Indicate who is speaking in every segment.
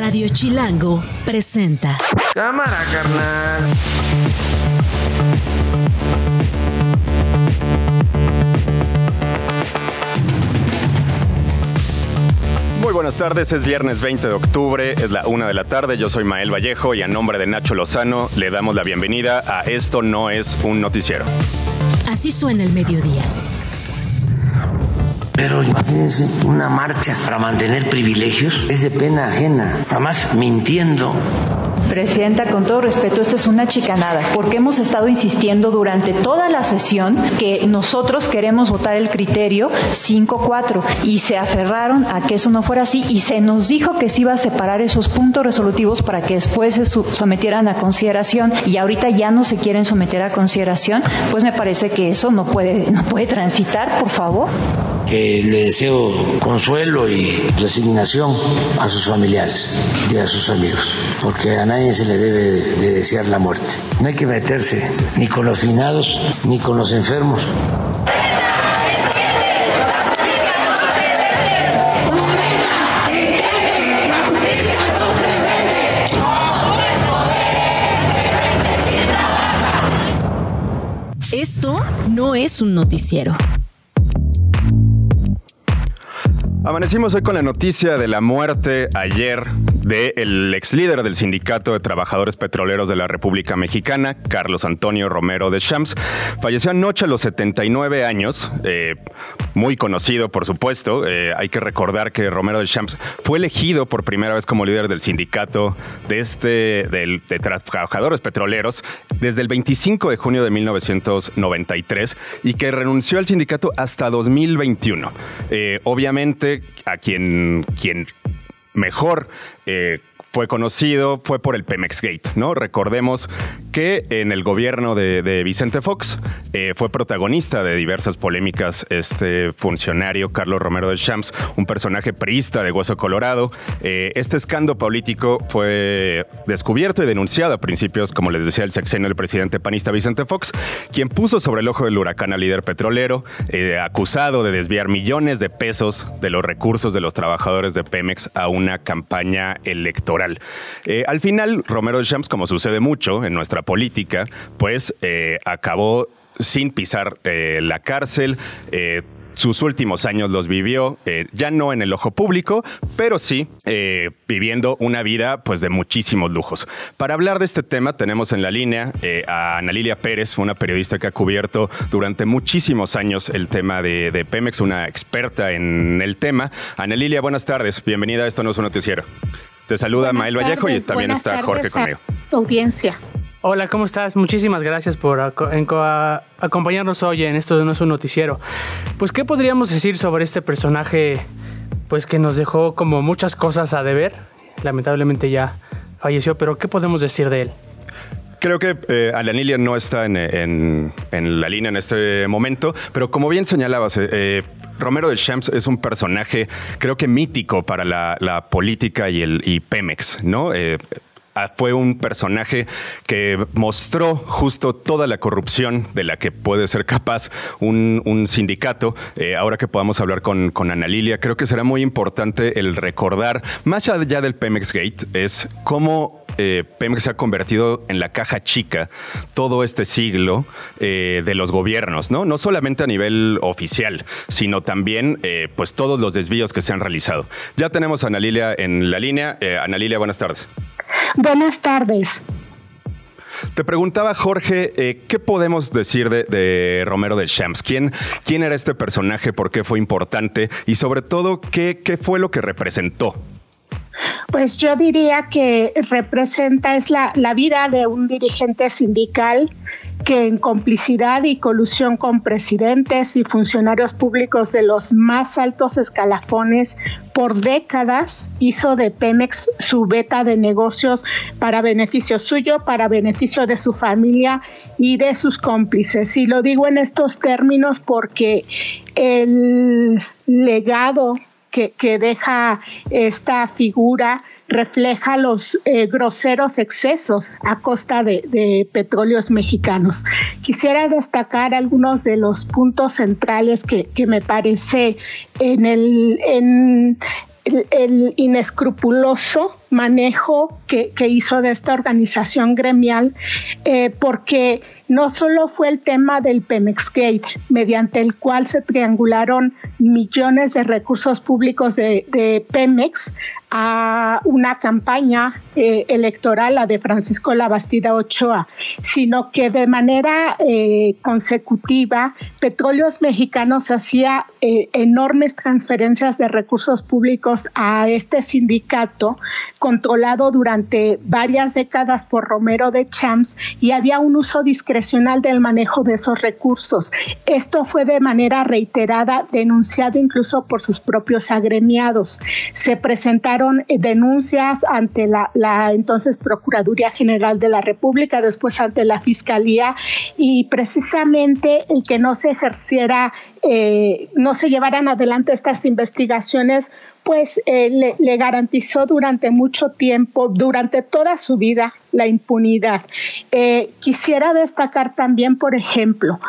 Speaker 1: Radio Chilango presenta.
Speaker 2: Cámara, carnal.
Speaker 3: Muy buenas tardes, es viernes 20 de octubre, es la una de la tarde, yo soy Mael Vallejo y a nombre de Nacho Lozano le damos la bienvenida a Esto no es un noticiero.
Speaker 1: Así suena el mediodía.
Speaker 4: Pero imagínense una marcha para mantener privilegios, es de pena ajena, además mintiendo.
Speaker 5: Presidenta, con todo respeto, esta es una chicanada, porque hemos estado insistiendo durante toda la sesión que nosotros queremos votar el criterio 5-4 y se aferraron a que eso no fuera así y se nos dijo que se iba a separar esos puntos resolutivos para que después se sometieran a consideración y ahorita ya no se quieren someter a consideración, pues me parece que eso no puede, no puede transitar, por favor.
Speaker 4: Que le deseo consuelo y resignación a sus familiares y a sus amigos, porque se le debe de desear la muerte. No hay que meterse ni con los finados ni con los enfermos.
Speaker 1: Esto no es un noticiero.
Speaker 3: Amanecimos hoy con la noticia de la muerte ayer del ex líder del Sindicato de Trabajadores Petroleros de la República Mexicana, Carlos Antonio Romero de Champs. Falleció anoche a los 79 años, eh, muy conocido por supuesto. Eh, hay que recordar que Romero de Champs fue elegido por primera vez como líder del sindicato de, este, de trabajadores petroleros desde el 25 de junio de 1993 y que renunció al sindicato hasta 2021. Eh, obviamente a quien mejor eh, fue conocido fue por el Pemex Gate, ¿no? Recordemos que en el gobierno de, Vicente Fox eh, fue protagonista de diversas polémicas este funcionario Carlos Romero de Champs, un personaje priista de Hueso Colorado. Eh, este escándalo político fue descubierto y denunciado a principios, como les decía, el sexenio del presidente panista Vicente Fox, quien puso sobre el ojo del huracán al líder petrolero, eh, acusado de desviar millones de pesos de los recursos de los trabajadores de Pemex a una campaña electoral eh, al final, Romero de Champs, como sucede mucho en nuestra política, pues eh, acabó sin pisar eh, la cárcel sus últimos años los vivió ya no en el ojo público, pero sí viviendo una vida pues de muchísimos lujos. Para hablar de este tema tenemos en la línea a Ana Lilia Pérez, una periodista que ha cubierto durante muchísimos años el tema de, de Pemex, una experta en el tema. Ana Lilia, buenas tardes, bienvenida a Esto No es un Noticiero. Te saluda Mael Vallejo y también está Jorge conmigo.
Speaker 6: audiencia.
Speaker 7: Hola, ¿cómo estás? Muchísimas gracias por acompañarnos hoy en esto de No es un noticiero. Pues, ¿qué podríamos decir sobre este personaje? Pues que nos dejó como muchas cosas a deber. Lamentablemente ya falleció, pero ¿qué podemos decir de él?
Speaker 3: Creo que eh, Alanilia no está en, la línea en este momento, pero como bien señalabas, eh, eh, Romero de Champs es un personaje, creo que mítico para la, política y el y Pemex, ¿no? Ah, fue un personaje que mostró justo toda la corrupción de la que puede ser capaz un, sindicato. Eh, ahora que podamos hablar con, con Ana Lilia, creo que será muy importante el recordar, más allá del Pemex Gate, es cómo eh, Pemex se ha convertido en la caja chica todo este siglo eh, de los gobiernos, ¿no? No solamente a nivel oficial, sino también pues todos los desvíos que se han realizado. Ya tenemos a Ana Lilia en la línea. Ana Lilia, buenas tardes.
Speaker 6: Buenas tardes.
Speaker 3: Te preguntaba, Jorge, eh, ¿qué podemos decir de, Romero de Champs? ¿Quién, ¿Quién, era este personaje? ¿Por qué fue importante? Y sobre todo, ¿qué, qué fue lo que representó?
Speaker 6: Pues yo diría que representa, es la, la vida de un dirigente sindical que en complicidad y colusión con presidentes y funcionarios públicos de los más altos escalafones por décadas hizo de Pemex su beta de negocios para beneficio suyo, para beneficio de su familia y de sus cómplices. Y lo digo en estos términos porque el legado que, deja esta figura refleja los eh, groseros excesos a costa de, petróleos mexicanos. Quisiera destacar algunos de los puntos centrales que, me parece en el, en el, inescrupuloso manejo que, hizo de esta organización gremial, eh, porque no solo fue el tema del Pemex Gate, mediante el cual se triangularon millones de recursos públicos de, Pemex a una campaña eh, electoral, la de Francisco Labastida Ochoa, sino que de manera eh, consecutiva Petróleos Mexicanos hacía enormes transferencias de recursos públicos a este sindicato controlado durante varias décadas por Romero de Champs y había un uso discrecional del manejo de esos recursos. Esto fue de manera reiterada denunciado incluso por sus propios agremiados. Se presentaron eh, denuncias ante la, entonces Procuraduría General de la República, después ante la Fiscalía y precisamente el que no se ejerciera, eh, no se llevaran adelante estas investigaciones, pues eh, le, garantizó durante mucho tiempo, durante toda su vida, la impunidad. Eh, quisiera destacar también, por ejemplo,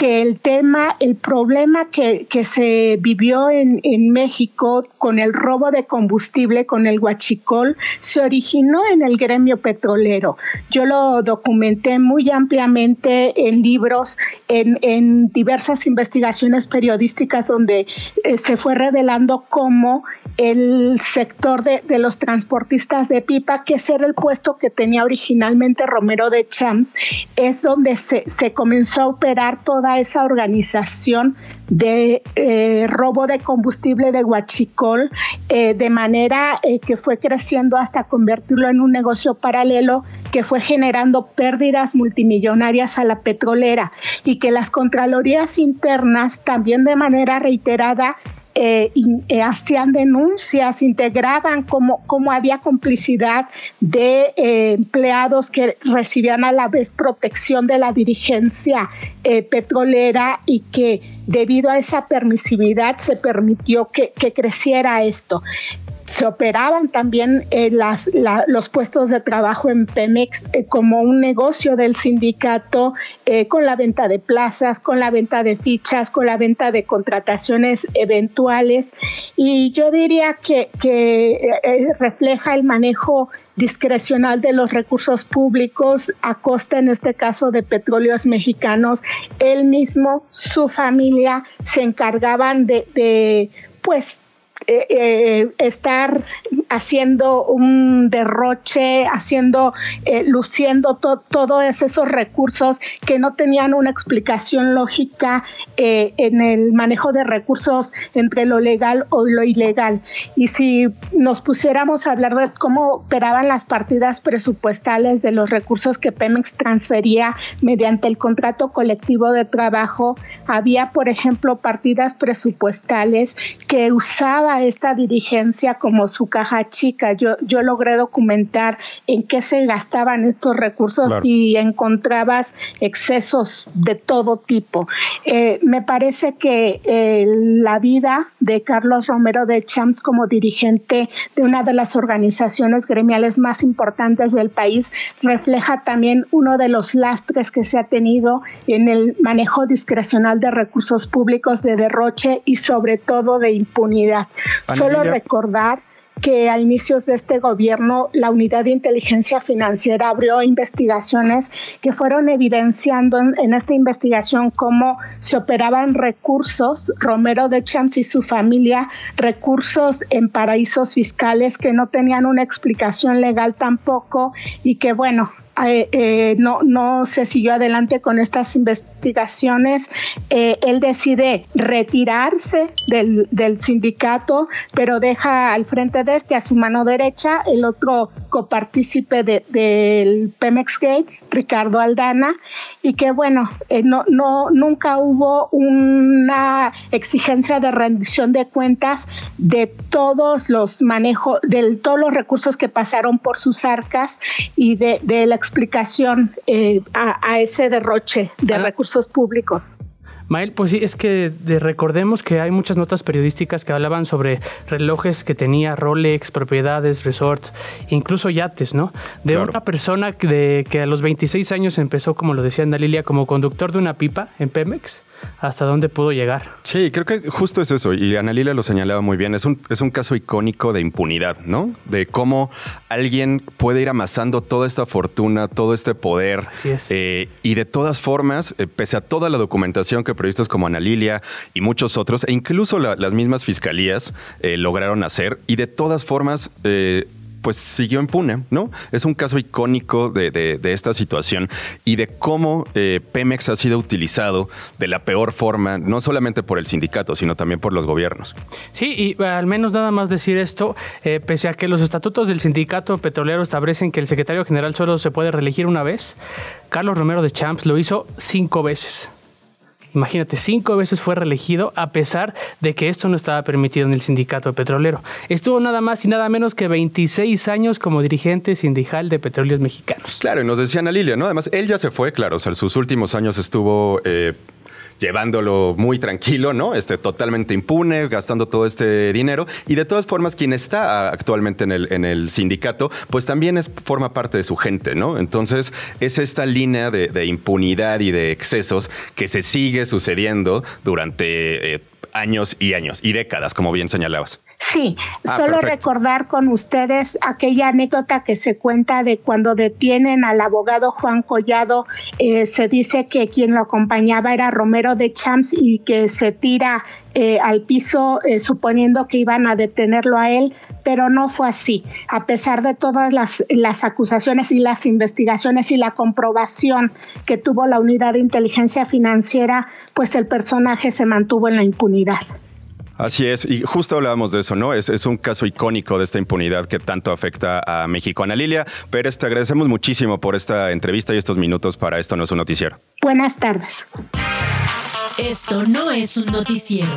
Speaker 6: que el tema, el problema que, se vivió en, México con el robo de combustible, con el huachicol, se originó en el gremio petrolero. Yo lo documenté muy ampliamente en libros, en, diversas investigaciones periodísticas donde eh, se fue revelando cómo el sector de, los transportistas de pipa, que ese era el puesto que tenía originalmente Romero de Champs, es donde se, se comenzó a operar toda esa organización de eh, robo de combustible de Huachicol, eh, de manera eh, que fue creciendo hasta convertirlo en un negocio paralelo que fue generando pérdidas multimillonarias a la petrolera y que las Contralorías internas también de manera reiterada eh, eh, hacían denuncias, integraban cómo, había complicidad de eh, empleados que recibían a la vez protección de la dirigencia petrolera y que debido a esa permisividad se permitió que creciera esto se operaban también eh, las, los puestos de trabajo en Pemex eh, como un negocio del sindicato eh, con la venta de plazas, con la venta de fichas, con la venta de contrataciones eventuales. Y yo diría que, refleja el manejo discrecional de los recursos públicos a costa, en este caso, de petróleos mexicanos. Él mismo, su familia se encargaban de, de pues, eh, eh, estar haciendo un derroche, haciendo, eh, luciendo todos esos recursos que no tenían una explicación lógica en el manejo de recursos entre lo legal o lo ilegal. Y si nos pusiéramos a hablar de cómo operaban las partidas presupuestales de los recursos que Pemex transfería mediante el contrato colectivo de trabajo, había, por ejemplo, partidas presupuestales que usaban esta dirigencia como su caja chica. Yo, yo logré documentar en qué se gastaban estos recursos y encontrabas excesos de todo tipo. Eh, me parece que eh, la vida de Carlos Romero de Champs como dirigente de una de las organizaciones gremiales más importantes del país refleja también uno de los lastres que se ha tenido en el manejo discrecional de recursos públicos de derroche y sobre todo de impunidad. Solo recordar que a inicios de este gobierno la Unidad de Inteligencia Financiera abrió investigaciones que fueron evidenciando en, esta investigación cómo se operaban recursos, Romero de Champs y su familia, recursos en paraísos fiscales que no tenían una explicación legal tampoco y que bueno, eh, eh, no, no se siguió adelante con estas investigaciones. Eh, él decide retirarse del, del, sindicato, pero deja al frente de este, a su mano derecha, el otro copartícipe del Pemex Gate, Ricardo Aldana, y que bueno, no, no, nunca hubo una exigencia de rendición de cuentas de todos los manejos, de todos los recursos que pasaron por sus arcas y de, de la explicación eh, a, ese derroche de ah. recursos públicos.
Speaker 7: Mael, pues sí, es que recordemos que hay muchas notas periodísticas que hablaban sobre relojes que tenía Rolex, propiedades, resorts, incluso yates, ¿no? De una persona que, de, que a los 26 años empezó, como lo decía Ana Lilia, como conductor de una pipa en Pemex hasta dónde pudo llegar.
Speaker 3: Sí, creo que justo es eso, y Ana Lila lo señalaba muy bien, es un, es un caso icónico de impunidad, ¿no? De cómo alguien puede ir amasando toda esta fortuna, todo este poder, eh, y de todas formas, eh, pese a toda la documentación que periodistas como Ana Lilia y muchos otros, e incluso las mismas fiscalías eh, lograron hacer, y de todas formas pues siguió impune, ¿no? Es un caso icónico de, esta situación y de cómo eh, Pemex ha sido utilizado de la peor forma, no solamente por el sindicato, sino también por los gobiernos.
Speaker 7: Sí, y al menos nada más decir esto, eh, pese a que los estatutos del sindicato petrolero establecen que el secretario general solo se puede reelegir una vez, Carlos Romero de Champs lo hizo cinco veces. Imagínate, cinco veces fue reelegido a pesar de que esto no estaba permitido en el sindicato petrolero. Estuvo nada más y nada menos que 26 años como dirigente sindical de petróleos mexicanos.
Speaker 3: Claro, y nos decían a Lilia, ¿no? Además, él ya se fue, claro, o sea, sus últimos años estuvo... Eh, llevándolo muy tranquilo, ¿no? Este, totalmente impune, gastando todo este dinero. Y de todas formas, quien está actualmente en el, en el sindicato, pues también es, forma parte de su gente, ¿no? Entonces, es esta línea de, impunidad y de excesos que se sigue sucediendo durante eh, años y años y décadas, como bien señalabas.
Speaker 6: Sí, ah, solo recordar con ustedes aquella anécdota que se cuenta de cuando detienen al abogado Juan Collado, eh, se dice que quien lo acompañaba era Romero de Champs y que se tira eh, al piso eh, suponiendo que iban a detenerlo a él, pero no fue así. A pesar de todas las, las acusaciones y las investigaciones y la comprobación que tuvo la unidad de inteligencia financiera, pues el personaje se mantuvo en la impunidad.
Speaker 3: Así es, y justo hablábamos de eso, ¿no? Es, es, un caso icónico de esta impunidad que tanto afecta a México. Ana Lilia Pérez, te agradecemos muchísimo por esta entrevista y estos minutos para Esto No es un Noticiero.
Speaker 6: Buenas tardes.
Speaker 1: Esto no es un noticiero.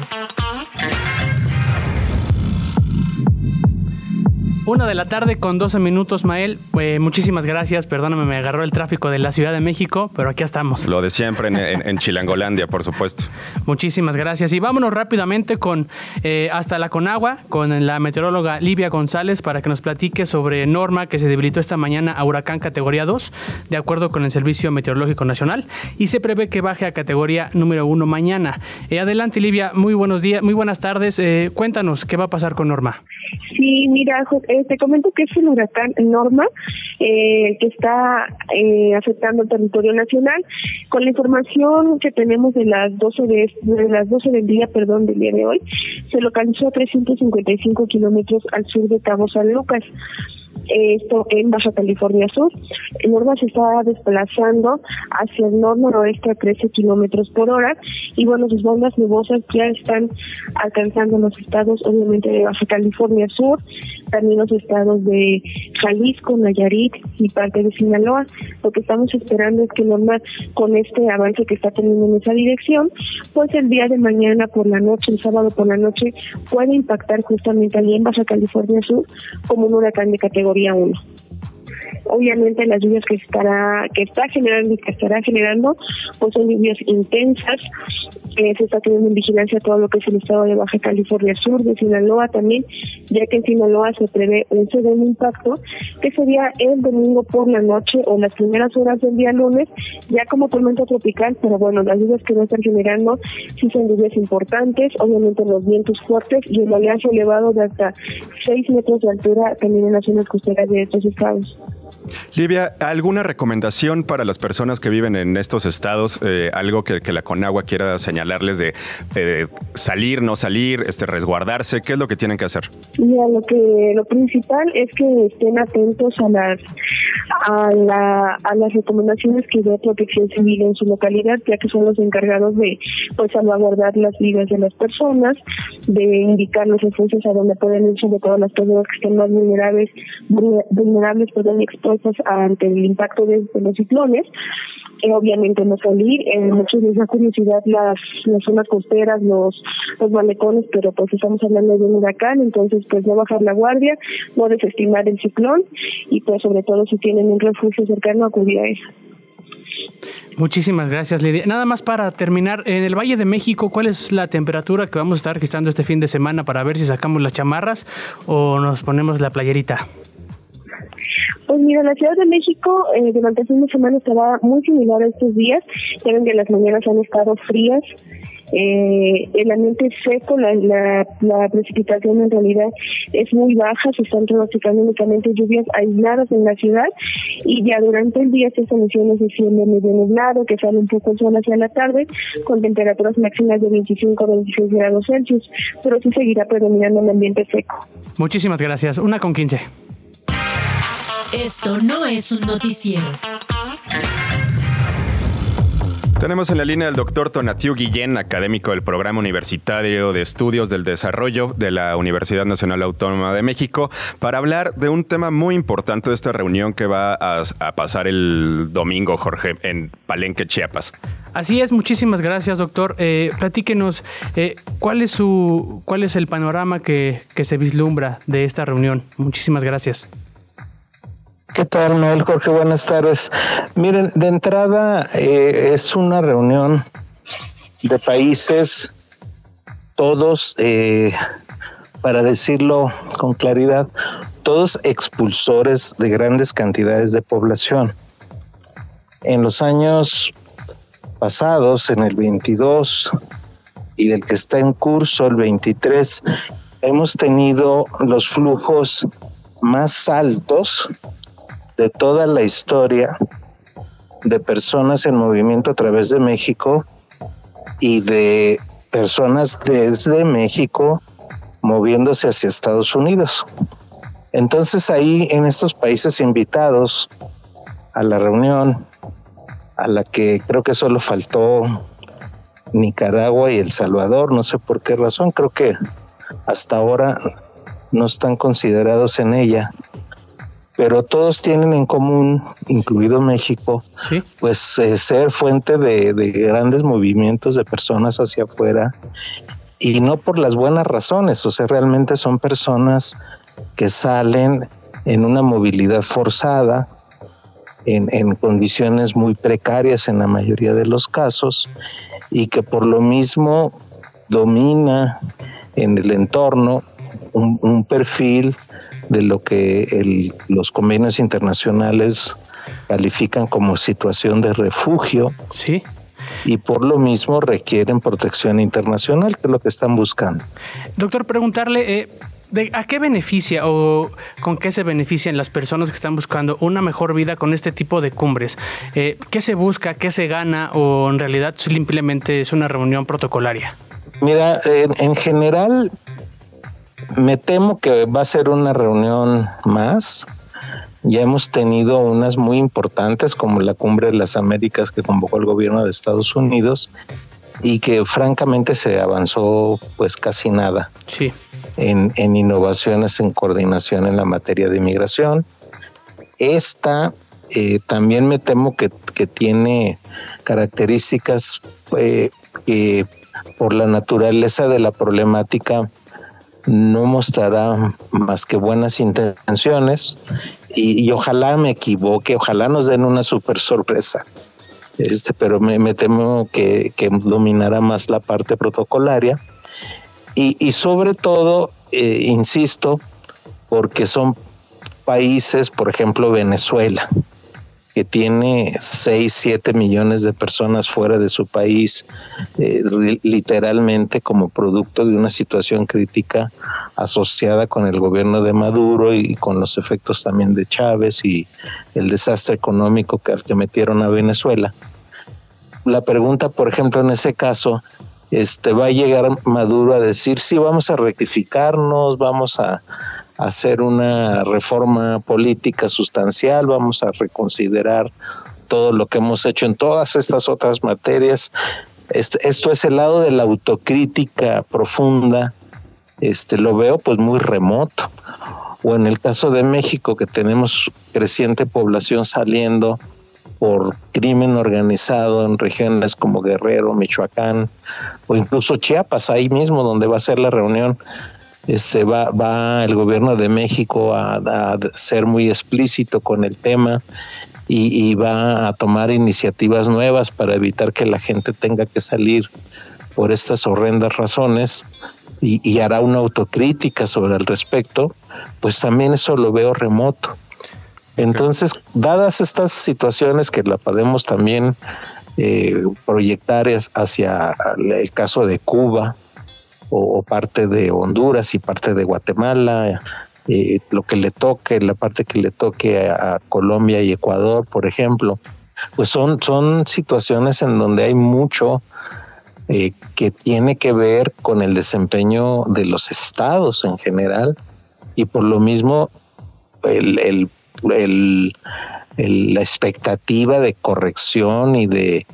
Speaker 7: Una de la tarde con 12 minutos, Mael. Eh, muchísimas gracias. Perdóname, me agarró el tráfico de la Ciudad de México, pero aquí estamos.
Speaker 3: Lo de siempre en, Chilangolandia, por supuesto.
Speaker 7: Muchísimas gracias. Y vámonos rápidamente con eh, hasta la Conagua, con la meteoróloga Livia González, para que nos platique sobre Norma, que se debilitó esta mañana a huracán categoría 2, de acuerdo con el Servicio Meteorológico Nacional, y se prevé que baje a categoría número 1 mañana. Eh, adelante, Livia. Muy buenos días, muy buenas tardes. cuéntanos, ¿qué va a pasar con Norma?
Speaker 8: Sí, mira, eh, te comento que es el huracán Norma eh, que está eh, afectando el territorio nacional. Con la información que tenemos de las 12 de, las 12 del día, perdón, del día de hoy, se localizó a 355 kilómetros al sur de Cabo San Lucas esto en Baja California Sur. Norma se está desplazando hacia el nor-noroeste a 13 kilómetros por hora y bueno, sus bandas nubosas ya están alcanzando los estados, obviamente, de Baja California Sur, también los estados de Jalisco, Nayarit y parte de Sinaloa. Lo que estamos esperando es que Norma, con este avance que está teniendo en esa dirección, pues el día de mañana por la noche, el sábado por la noche, puede impactar justamente allí en Baja California Sur como un huracán de categoría categoría 1 obviamente las lluvias que estará que está generando y que estará generando pues son lluvias intensas eh, se está teniendo en vigilancia todo lo que es el estado de Baja California Sur de Sinaloa también ya que en Sinaloa se prevé un segundo impacto que sería el domingo por la noche o las primeras horas del día lunes ya como tormenta tropical pero bueno las lluvias que no están generando sí son lluvias importantes obviamente los vientos fuertes y el oleaje elevado de hasta 6 metros de altura también en las zonas costeras de estos estados
Speaker 3: Livia, ¿alguna recomendación para las personas que viven en estos estados? Eh, algo que, la Conagua quiera señalarles de salir, no salir, este, resguardarse. ¿Qué es lo que tienen que hacer?
Speaker 8: Mira, lo que lo principal es que estén atentos a las a, la, a las recomendaciones que dé Protección Civil en su localidad, ya que son los encargados de pues salvaguardar las vidas de las personas, de indicar los esfuerzos a donde pueden ir sobre todo las personas que estén más vulnerables, vulnerables pueden expuestas ante el impacto de, los ciclones. Eh, obviamente no salir, eh, muchos les da curiosidad las, las zonas costeras, los, los malecones, pero pues estamos hablando de un huracán, entonces pues no bajar la guardia, no desestimar el ciclón y pues sobre todo si tienen un refugio cercano acudir a eso.
Speaker 7: Muchísimas gracias, Lidia. Nada más para terminar, en el Valle de México, ¿cuál es la temperatura que vamos a estar registrando este fin de semana para ver si sacamos las chamarras o nos ponemos la playerita?
Speaker 8: Pues mira, la Ciudad de México eh, durante el fin de semana estará muy similar a estos días. Ya ven que las mañanas han estado frías eh, el ambiente es seco, la, precipitación en realidad es muy baja, se están pronosticando únicamente lluvias aisladas en la ciudad y ya durante el día estas condiciones de cielo medio nublado, que sale un poco el sol hacia la tarde, con temperaturas máximas de 25 a 26 grados Celsius, pero sí seguirá predominando el ambiente seco.
Speaker 7: Muchísimas gracias. Una con 15.
Speaker 1: Esto no es un noticiero.
Speaker 3: Tenemos en la línea al doctor Tonatiu Guillén, académico del Programa Universitario de Estudios del Desarrollo de la Universidad Nacional Autónoma de México, para hablar de un tema muy importante de esta reunión que va a, pasar el domingo, Jorge, en Palenque, Chiapas.
Speaker 7: Así es, muchísimas gracias, doctor. Eh, platíquenos, eh, ¿cuál, es su, ¿cuál es el panorama que, que se vislumbra de esta reunión? Muchísimas gracias.
Speaker 9: ¿Qué tal, Noel Jorge? Buenas tardes. Miren, de entrada eh, es una reunión de países, todos, eh, para decirlo con claridad, todos expulsores de grandes cantidades de población. En los años pasados, en el 22 y el que está en curso, el 23, hemos tenido los flujos más altos de toda la historia de personas en movimiento a través de México y de personas desde México moviéndose hacia Estados Unidos. Entonces ahí en estos países invitados a la reunión, a la que creo que solo faltó Nicaragua y El Salvador, no sé por qué razón, creo que hasta ahora no están considerados en ella pero todos tienen en común, incluido México, pues eh, ser fuente de, grandes movimientos de personas hacia afuera y no por las buenas razones, o sea, realmente son personas que salen en una movilidad forzada, en, en condiciones muy precarias en la mayoría de los casos y que por lo mismo domina en el entorno un, un perfil de lo que los convenios internacionales califican como situación de refugio.
Speaker 7: Sí.
Speaker 9: Y por lo mismo requieren protección internacional, que es lo que están buscando.
Speaker 7: Doctor, preguntarle, eh, ¿a qué beneficia o con qué se benefician las personas que están buscando una mejor vida con este tipo de cumbres? Eh, ¿Qué se busca, qué se gana o en realidad simplemente es una reunión protocolaria?
Speaker 9: Mira, en general me temo que va a ser una reunión más. Ya hemos tenido unas muy importantes como la Cumbre de las Américas que convocó el gobierno de Estados Unidos y que francamente se avanzó pues casi nada
Speaker 7: sí.
Speaker 9: en, innovaciones en coordinación en la materia de inmigración. Esta eh, también me temo que, tiene características eh, que por la naturaleza de la problemática no mostrará más que buenas intenciones y, ojalá me equivoque, ojalá nos den una super sorpresa. Este, pero me, temo que, dominará más la parte protocolaria y, sobre todo, eh, insisto, porque son países, por ejemplo, Venezuela, que tiene 6, 7 millones de personas fuera de su país, eh, literalmente como producto de una situación crítica asociada con el gobierno de Maduro y con los efectos también de Chávez y el desastre económico que, que metieron a Venezuela. La pregunta, por ejemplo, en ese caso, este, va a llegar Maduro a decir, sí, vamos a rectificarnos, vamos a hacer una reforma política sustancial, vamos a reconsiderar todo lo que hemos hecho en todas estas otras materias. Esto es el lado de la autocrítica profunda, este, lo veo pues muy remoto. O en el caso de México, que tenemos creciente población saliendo por crimen organizado en regiones como Guerrero, Michoacán o incluso Chiapas, ahí mismo donde va a ser la reunión este va, va el gobierno de México a, ser muy explícito con el tema y, va a tomar iniciativas nuevas para evitar que la gente tenga que salir por estas horrendas razones y, hará una autocrítica sobre el respecto, pues también eso lo veo remoto. Entonces, dadas estas situaciones que la podemos también eh, proyectar hacia el caso de Cuba o, parte de Honduras y parte de Guatemala, eh, lo que le toque, la parte que le toque a, Colombia y Ecuador, por ejemplo, pues son, son situaciones en donde hay mucho eh, que tiene que ver con el desempeño de los estados en general y por lo mismo el, el, el la expectativa de corrección y de,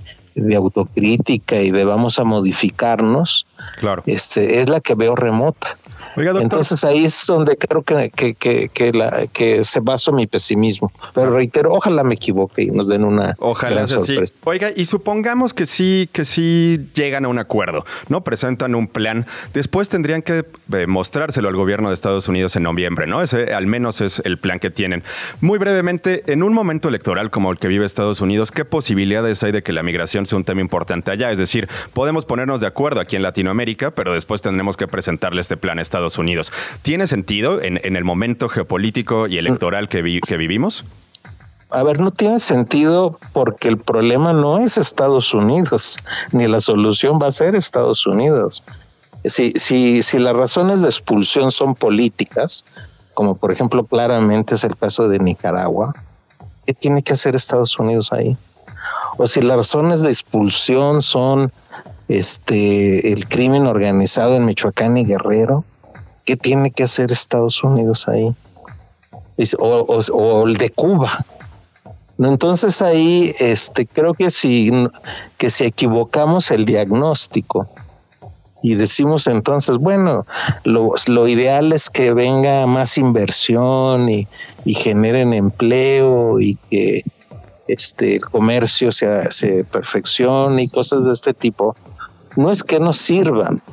Speaker 9: autocrítica y de vamos a modificarnos, claro. este, es la que veo remota. Entonces ahí es donde creo que, que, que, la, que se basó mi pesimismo. Pero reitero, ojalá me equivoque y nos den una ojalá sorpresa.
Speaker 3: Oiga, y supongamos que sí, que sí llegan a un acuerdo, ¿no? Presentan un plan. Después tendrían que eh, mostrárselo al gobierno de Estados Unidos en noviembre, ¿no? Ese al menos es el plan que tienen. Muy brevemente, en un momento electoral como el que vive Estados Unidos, ¿qué posibilidades hay de que la migración sea un tema importante allá? Es decir, podemos ponernos de acuerdo aquí en Latinoamérica, pero después tendremos que presentarle este plan a Estados Unidos. ¿Tiene sentido en, el momento geopolítico y electoral que, vivimos?
Speaker 9: A ver, no tiene sentido porque el problema no es Estados Unidos, ni la solución va a ser Estados Unidos. Si, si, si las razones de expulsión son políticas, como por ejemplo claramente es el caso de Nicaragua, ¿qué tiene que hacer Estados Unidos ahí? O si las razones de expulsión son este el crimen organizado en Michoacán y Guerrero, ¿Qué tiene que hacer Estados Unidos ahí? O, el de Cuba. Entonces ahí este, creo que si, que si equivocamos el diagnóstico y decimos entonces, bueno, lo, lo ideal es que venga más inversión y, y generen empleo y que este, el comercio se, se perfeccione y cosas de este tipo, no es que no sirvan,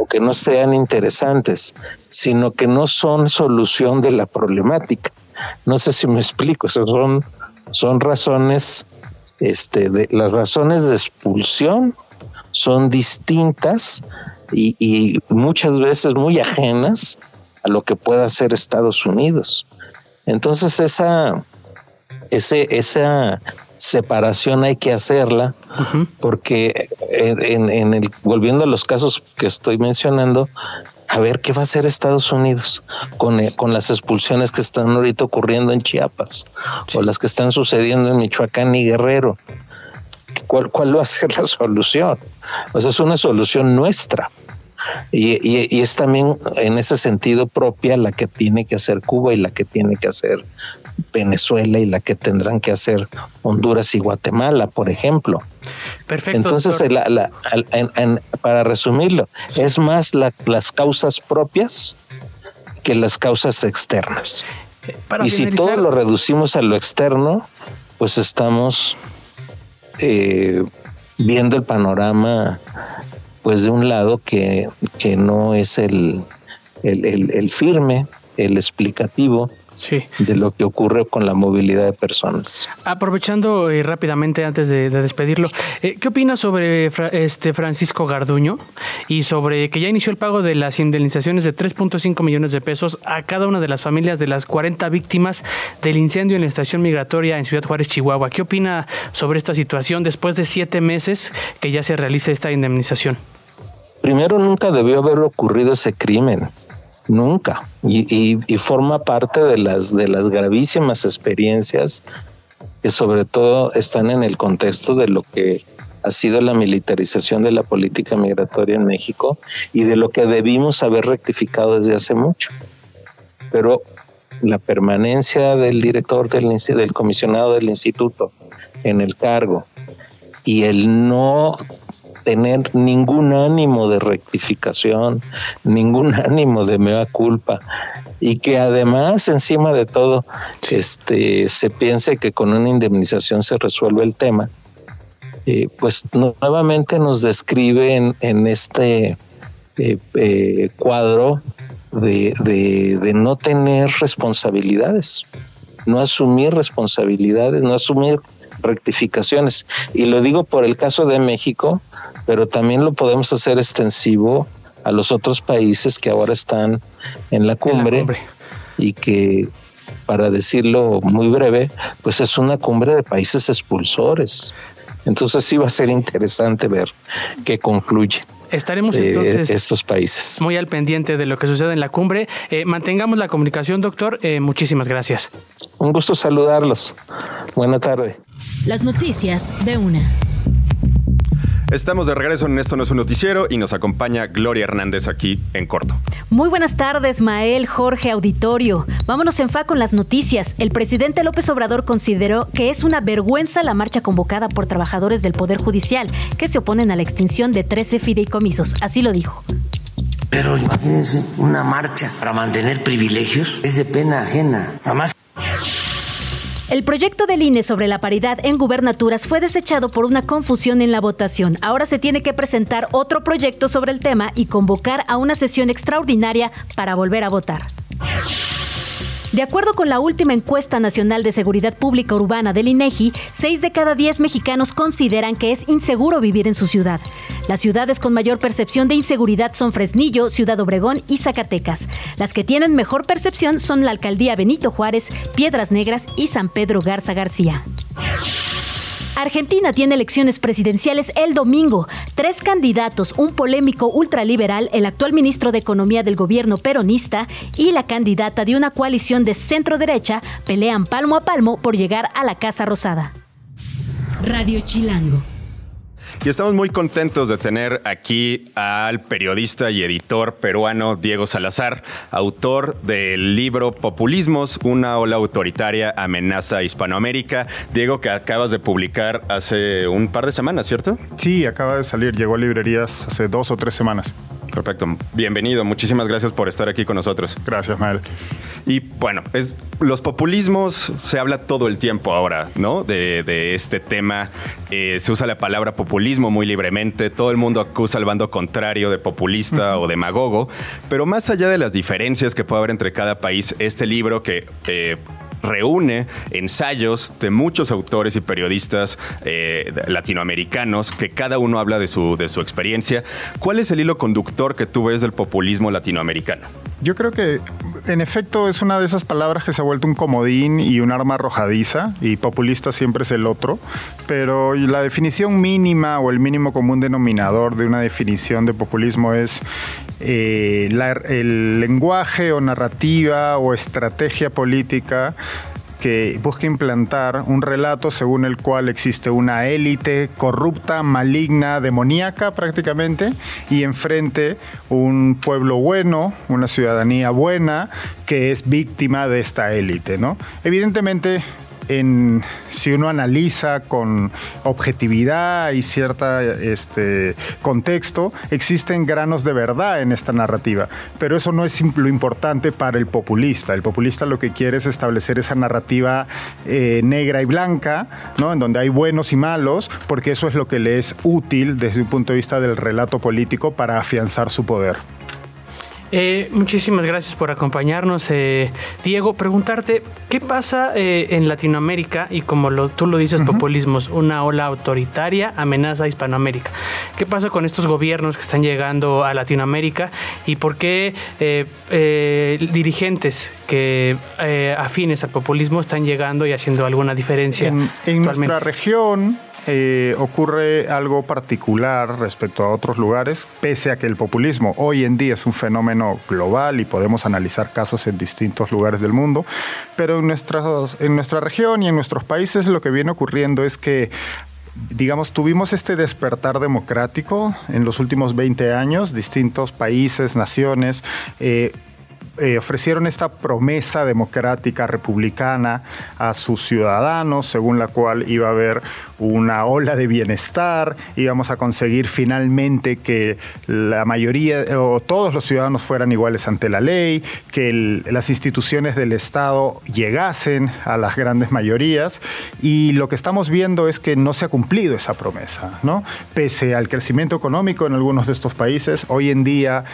Speaker 9: o que no sean interesantes, sino que no son solución de la problemática. No sé si me explico, son, son razones, este, las razones de expulsión son distintas y, y muchas veces muy ajenas a lo que pueda hacer Estados Unidos. Entonces esa, ese, esa separación hay que hacerla porque en, el volviendo a los casos que estoy mencionando a ver qué va a hacer Estados Unidos con, con las expulsiones que están ahorita ocurriendo en Chiapas o las que están sucediendo en Michoacán y Guerrero. ¿Cuál, ¿Cuál va a ser la solución? Pues es una solución nuestra. Y, y, es también en ese sentido propia la que tiene que hacer Cuba y la que tiene que hacer Venezuela y la que tendrán que hacer Honduras y Guatemala, por ejemplo. Perfecto. Entonces, para resumirlo, es más las causas propias que las causas externas. Eh, y si todo lo reducimos a lo externo, pues estamos eh, viendo el panorama pues de un lado que, que no es el, el firme, el explicativo, de lo que ocurre con la movilidad de personas.
Speaker 7: Aprovechando eh, rápidamente antes de, despedirlo, eh, ¿qué opinas sobre este Francisco Garduño y sobre que ya inició el pago de las indemnizaciones de 3.5 millones de pesos a cada una de las familias de las 40 víctimas del incendio en la estación migratoria en Ciudad Juárez, Chihuahua? ¿Qué opina sobre esta situación después de siete meses que ya se realice esta indemnización?
Speaker 9: Primero, nunca debió haber ocurrido ese crimen nunca. Y, forma parte de las, de las gravísimas experiencias que sobre todo están en el contexto de lo que ha sido la militarización de la política migratoria en México y de lo que debimos haber rectificado desde hace mucho. Pero la permanencia del director del, del comisionado del instituto en el cargo y el no tener ningún ánimo de rectificación, ningún ánimo de mea culpa. Y que además encima de todo este se piense que con una indemnización se resuelve el tema eh, pues nuevamente nos describe en, este eh, eh, cuadro de, de no tener responsabilidades no asumir responsabilidades no asumir rectificaciones. Y lo digo por el caso de México, pero también lo podemos hacer extensivo a los otros países que ahora están en la cumbre, y que, para decirlo muy breve, pues es una cumbre de países expulsores. Entonces sí va a ser interesante ver qué concluye.
Speaker 7: Estaremos entonces
Speaker 9: estos países
Speaker 7: muy al pendiente de lo que sucede en la cumbre. Eh, mantengamos la comunicación, doctor. Eh, muchísimas gracias.
Speaker 9: Un gusto saludarlos. Buena tarde.
Speaker 1: Las noticias de una.
Speaker 3: Estamos de regreso en Esto no es un noticiero y nos acompaña Gloria Hernández aquí en corto.
Speaker 10: Muy buenas tardes, Mael, Jorge, Auditorio. Vámonos en fa con las noticias. El presidente López Obrador consideró que es una vergüenza la marcha convocada por trabajadores del Poder Judicial que se oponen a la extinción de 13 fideicomisos. Así lo dijo.
Speaker 4: Pero imagínense, una marcha para mantener privilegios es de pena ajena. Además,
Speaker 10: el proyecto del INE sobre la paridad en gubernaturas fue desechado por una confusión en la votación. Ahora se tiene que presentar otro proyecto sobre el tema y convocar a una sesión extraordinaria para volver a votar. De acuerdo con la última encuesta nacional de seguridad pública urbana del INEGI, 6 de cada 10 mexicanos consideran que es inseguro vivir en su ciudad. Las ciudades con mayor percepción de inseguridad son Fresnillo, Ciudad Obregón y Zacatecas. Las que tienen mejor percepción son la alcaldía Benito Juárez, Piedras Negras y San Pedro Garza García. Argentina tiene elecciones presidenciales el domingo. Tres candidatos, un polémico ultraliberal, el actual ministro de Economía del gobierno peronista y la candidata de una coalición de centro derecha, pelean palmo a palmo por llegar a la Casa Rosada.
Speaker 1: Radio Chilango.
Speaker 3: Y estamos muy contentos de tener aquí al periodista y editor peruano Diego Salazar, autor del libro Populismos, una ola autoritaria amenaza a Hispanoamérica. Diego, que acabas de publicar hace un par de semanas, ¿cierto?
Speaker 11: Sí, acaba de salir, llegó a librerías hace dos o tres semanas.
Speaker 3: Perfecto, bienvenido, muchísimas gracias por estar aquí con nosotros.
Speaker 11: Gracias, Mael.
Speaker 3: Y bueno, es, los populismos se habla todo el tiempo ahora, ¿no? De, este tema. Eh, se usa la palabra populismo muy libremente. Todo el mundo acusa al bando contrario de populista o demagogo. Pero más allá de las diferencias que puede haber entre cada país, este libro que eh, reúne ensayos de muchos autores y periodistas eh, latinoamericanos que cada uno habla de su, de su experiencia. ¿Cuál es el hilo conductor que tú ves del populismo latinoamericano?
Speaker 11: Yo creo que en efecto es una de esas palabras que se ha vuelto un comodín y un arma arrojadiza y populista siempre es el otro, pero la definición mínima o el mínimo común denominador de una definición de populismo es eh, el lenguaje o narrativa o estrategia política que busca implantar un relato según el cual existe una élite corrupta, maligna, demoníaca prácticamente, y enfrente un pueblo bueno, una ciudadanía buena, que es víctima de esta élite. ¿no? Evidentemente, si uno analiza con objetividad y cierta este, contexto, existen granos de verdad en esta narrativa. Pero eso no es lo importante para el populista. El populista lo que quiere es establecer esa narrativa eh, negra y blanca, ¿no? en donde hay buenos y malos, porque eso es lo que le es útil desde un punto de vista del relato político para afianzar su poder.
Speaker 7: Eh, muchísimas gracias por acompañarnos, eh, Diego. Preguntarte, ¿qué pasa eh, en Latinoamérica y como lo, tú lo dices, populismos, una ola autoritaria amenaza a Hispanoamérica? ¿Qué pasa con estos gobiernos que están llegando a Latinoamérica y por qué dirigentes que afines al populismo están llegando y haciendo alguna diferencia?
Speaker 11: En, en nuestra región, eh, ocurre algo particular respecto a otros lugares, pese a que el populismo hoy en día es un fenómeno global y podemos analizar casos en distintos lugares del mundo, pero en, en nuestra región y en nuestros países lo que viene ocurriendo es que digamos, tuvimos este despertar democrático en los últimos 20 años, distintos países, naciones, eh, eh, ofrecieron esta promesa democrática republicana a sus ciudadanos, según la cual iba a haber una ola de bienestar, íbamos a conseguir finalmente que la mayoría o todos los ciudadanos fueran iguales ante la ley, que las instituciones del Estado llegasen a las grandes mayorías y lo que estamos viendo es que no se ha cumplido esa promesa, ¿no? Pese al crecimiento económico en algunos de estos países, hoy en día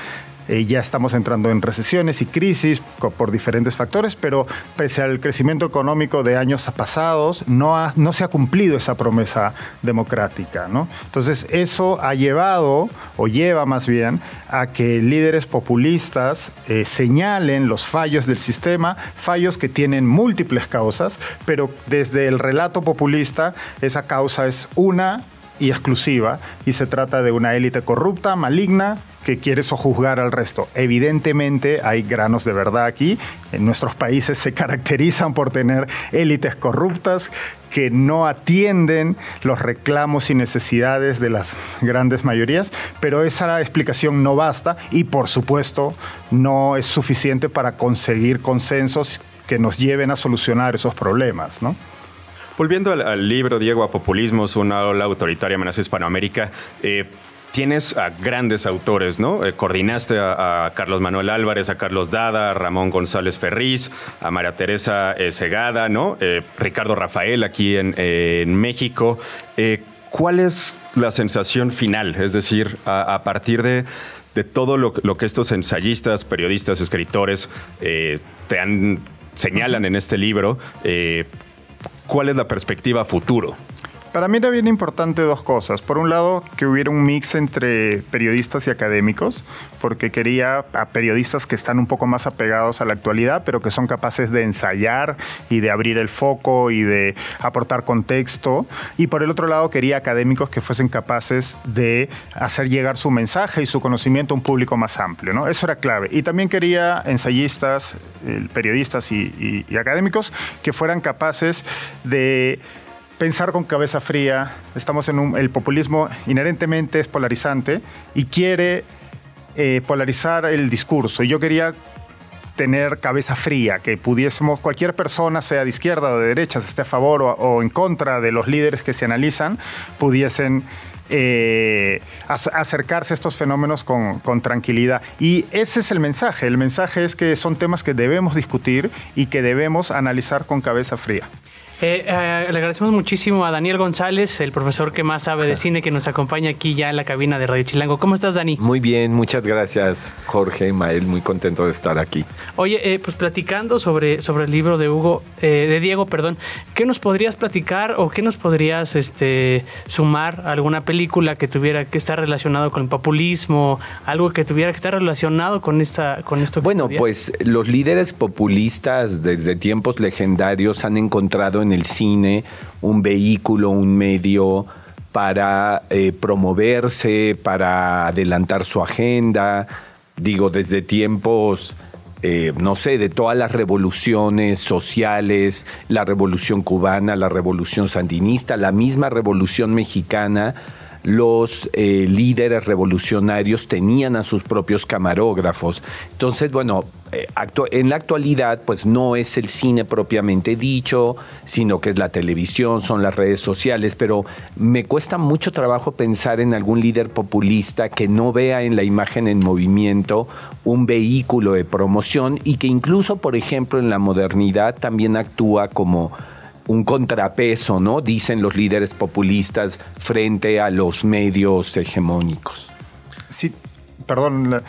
Speaker 11: eh, ya estamos entrando en recesiones y crisis por diferentes factores, pero pese al crecimiento económico de años pasados, no, se ha cumplido esa promesa democrática. ¿no? Entonces, eso ha llevado, o lleva más bien, a que líderes populistas eh, señalen los fallos del sistema, fallos que tienen múltiples causas, pero desde el relato populista, esa causa es una y exclusiva y se trata de una élite corrupta, maligna, que quiere sojuzgar al resto. Evidentemente hay granos de verdad aquí. En nuestros países se caracterizan por tener élites corruptas que no atienden los reclamos y necesidades de las grandes mayorías, pero esa explicación no basta y por supuesto no es suficiente para conseguir consensos que nos lleven a solucionar esos problemas, ¿no?
Speaker 3: Volviendo al, libro Diego a Populismos, una ola autoritaria amenaza Hispanoamérica, eh, tienes a grandes autores, ¿no? Eh, coordinaste a, Carlos Manuel Álvarez, a Carlos Dada, a Ramón González Ferriz, a María Teresa eh, Segada, ¿no? Ricardo Rafael aquí en, México. ¿Cuál es la sensación final? Es decir, a, partir de, todo lo, que estos ensayistas, periodistas, escritores te han señalan en este libro, ¿Cuál es la perspectiva futuro?
Speaker 11: Para mí era bien importante dos cosas. Por un lado, que hubiera un mix entre periodistas y académicos, porque quería a periodistas que están un poco más apegados a la actualidad, pero que son capaces de ensayar y de abrir el foco y de aportar contexto. Y por el otro lado, quería académicos que fuesen capaces de hacer llegar su mensaje y su conocimiento a un público más amplio. ¿no? Eso era clave. Y también quería ensayistas, eh, periodistas y académicos que fueran capaces de pensar con cabeza fría. Estamos en un, el populismo inherentemente es polarizante y quiere eh, polarizar el discurso. Y yo quería tener cabeza fría, que pudiésemos, cualquier persona, sea de izquierda o de derecha, esté a favor o, en contra de los líderes que se analizan, pudiesen eh, acercarse a estos fenómenos con, con, tranquilidad. Y ese es el mensaje. El mensaje es que son temas que debemos discutir y que debemos analizar con cabeza fría.
Speaker 7: Eh, eh, le agradecemos muchísimo a Daniel González, el profesor que más sabe de cine, que nos acompaña aquí ya en la cabina de Radio Chilango. ¿Cómo estás, Dani?
Speaker 12: Muy bien, muchas gracias, Jorge, Mael, muy contento de estar aquí.
Speaker 7: Oye, eh, pues platicando sobre, sobre el libro de Hugo, de Diego, perdón, ¿qué nos podrías platicar o qué nos podrías este, sumar a alguna película que tuviera que estar relacionado con el populismo, algo que tuviera que estar relacionado con esta, con esto?
Speaker 12: bueno, pues los líderes populistas desde tiempos legendarios han encontrado en el cine un vehículo, un medio para eh, promoverse, para adelantar su agenda, digo, desde tiempos, eh, no sé, de todas las revoluciones sociales, la revolución cubana, la revolución sandinista, la misma revolución mexicana, los eh, líderes revolucionarios tenían a sus propios camarógrafos. Entonces, bueno, eh, en la actualidad, pues no es el cine propiamente dicho, sino que es la televisión, son las redes sociales, pero me cuesta mucho trabajo pensar en algún líder populista que no vea en la imagen en movimiento un vehículo de promoción y que incluso, por ejemplo, en la modernidad también actúa como un contrapeso, ¿no? Dicen los líderes populistas frente a los medios hegemónicos.
Speaker 11: Sí, perdón,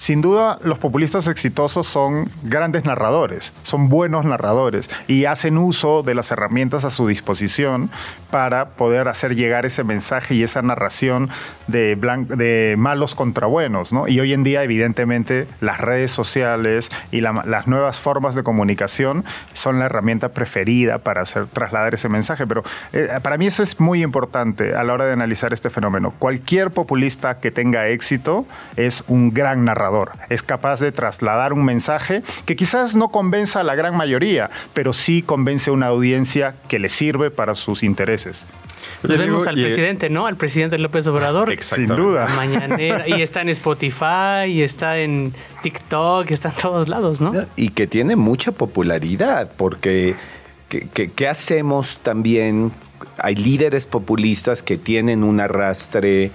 Speaker 11: sin duda los populistas exitosos son grandes narradores, son buenos narradores y hacen uso de las herramientas a su disposición para poder hacer llegar ese mensaje y esa narración de, malos contra buenos. ¿no? Y hoy en día, evidentemente, las redes sociales y las nuevas formas de comunicación son la herramienta preferida para hacer, trasladar ese mensaje. Pero eh, para mí eso es muy importante a la hora de analizar este fenómeno. Cualquier populista que tenga éxito es un gran narrador es capaz de trasladar un mensaje que quizás no convenza a la gran mayoría, pero sí convence a una audiencia que le sirve para sus intereses.
Speaker 7: Vemos al presidente, ¿no? Al presidente López Obrador.
Speaker 11: Sin duda.
Speaker 7: Mañanera. Y está en Spotify, y está en TikTok, está en todos lados, ¿no?
Speaker 12: Y que tiene mucha popularidad, porque ¿qué hacemos también? Hay líderes populistas que tienen un arrastre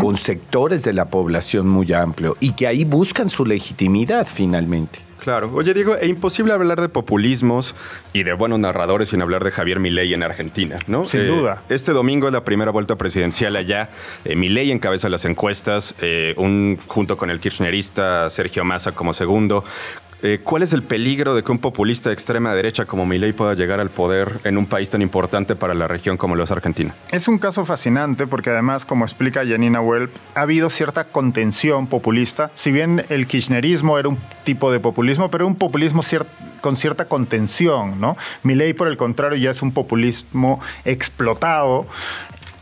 Speaker 12: con sectores de la población muy amplio y que ahí buscan su legitimidad finalmente.
Speaker 3: Claro. Oye, Diego, es imposible hablar de populismos y de buenos narradores sin hablar de Javier Milei en Argentina, ¿no?
Speaker 11: Sin
Speaker 3: Eh,
Speaker 11: duda.
Speaker 3: Este domingo es la primera vuelta presidencial allá. Eh, Milei encabeza las encuestas, eh, un, junto con el kirchnerista Sergio Massa como segundo. Eh, ¿Cuál es el peligro de que un populista de extrema derecha como Milei pueda llegar al poder en un país tan importante para la región como lo es Argentina?
Speaker 11: Es un caso fascinante porque además, como explica Janina Welp, ha habido cierta contención populista. Si bien el kirchnerismo era un tipo de populismo, pero un populismo con cierta contención, ¿no? Milei, por el contrario, ya es un populismo explotado.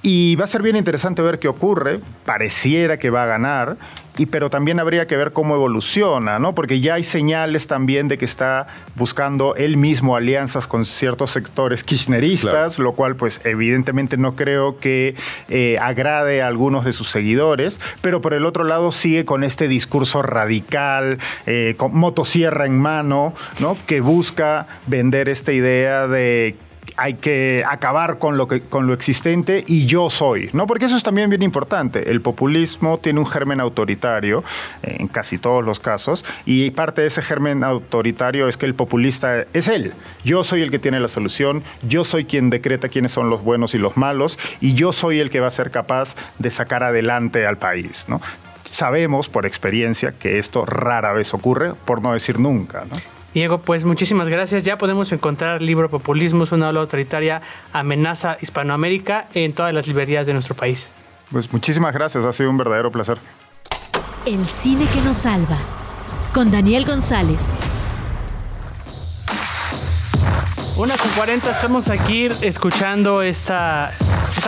Speaker 11: Y va a ser bien interesante ver qué ocurre. Pareciera que va a ganar, y, pero también habría que ver cómo evoluciona, ¿no? Porque ya hay señales también de que está buscando él mismo alianzas con ciertos sectores kirchneristas, lo cual pues evidentemente no creo que eh, agrade a algunos de sus seguidores, pero por el otro lado sigue con este discurso radical, eh, con motosierra en mano, ¿no? Que busca vender esta idea de hay que acabar con lo, que, con lo existente y yo soy, ¿no? Porque eso es también bien importante. El populismo tiene un germen autoritario eh, en casi todos los casos y parte de ese germen autoritario es que el populista es él. Yo soy el que tiene la solución, yo soy quien decreta quiénes son los buenos y los malos y yo soy el que va a ser capaz de sacar adelante al país, ¿no? Sabemos por experiencia que esto rara vez ocurre, por no decir nunca, ¿no?
Speaker 7: Diego, pues muchísimas gracias. Ya podemos encontrar el libro Populismos, una ola autoritaria amenaza Hispanoamérica en todas las librerías de nuestro país.
Speaker 11: Pues muchísimas gracias, ha sido un verdadero placer.
Speaker 1: El cine que nos salva. Con Daniel González.
Speaker 7: Una con 40, estamos aquí escuchando esta,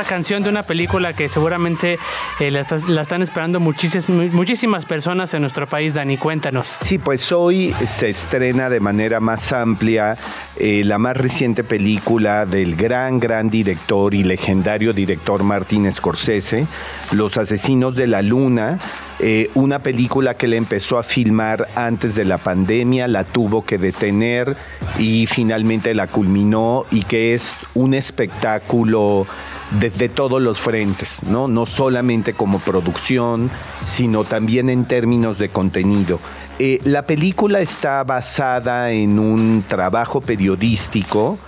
Speaker 7: canción de una película que seguramente eh, la, está- la están esperando muchísimas, muchísimas personas en nuestro país. Dani, cuéntanos.
Speaker 12: Sí, pues hoy se estrena de manera más amplia eh, la más reciente película del gran, gran director y legendario director Martin Scorsese, Los Asesinos de la Luna. eh, una película que le empezó a filmar antes de la pandemia, la tuvo que detener y finalmente la culminó y que es un espectáculo desde todos los frentes, ¿no? No solamente como producción, sino también en términos de contenido. Eh, la película está basada en un trabajo periodístico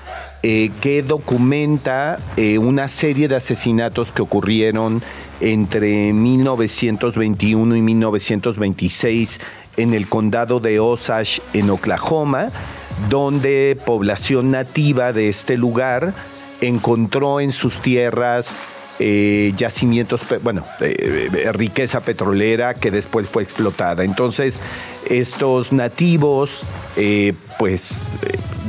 Speaker 12: eh, que documenta eh, una serie de asesinatos que ocurrieron entre 1921 y 1926 en el condado de Osage, en Oklahoma, donde población nativa de este lugar encontró en sus tierras eh, yacimientos, bueno, eh, eh, riqueza petrolera que después fue explotada. Entonces, estos nativos, pues,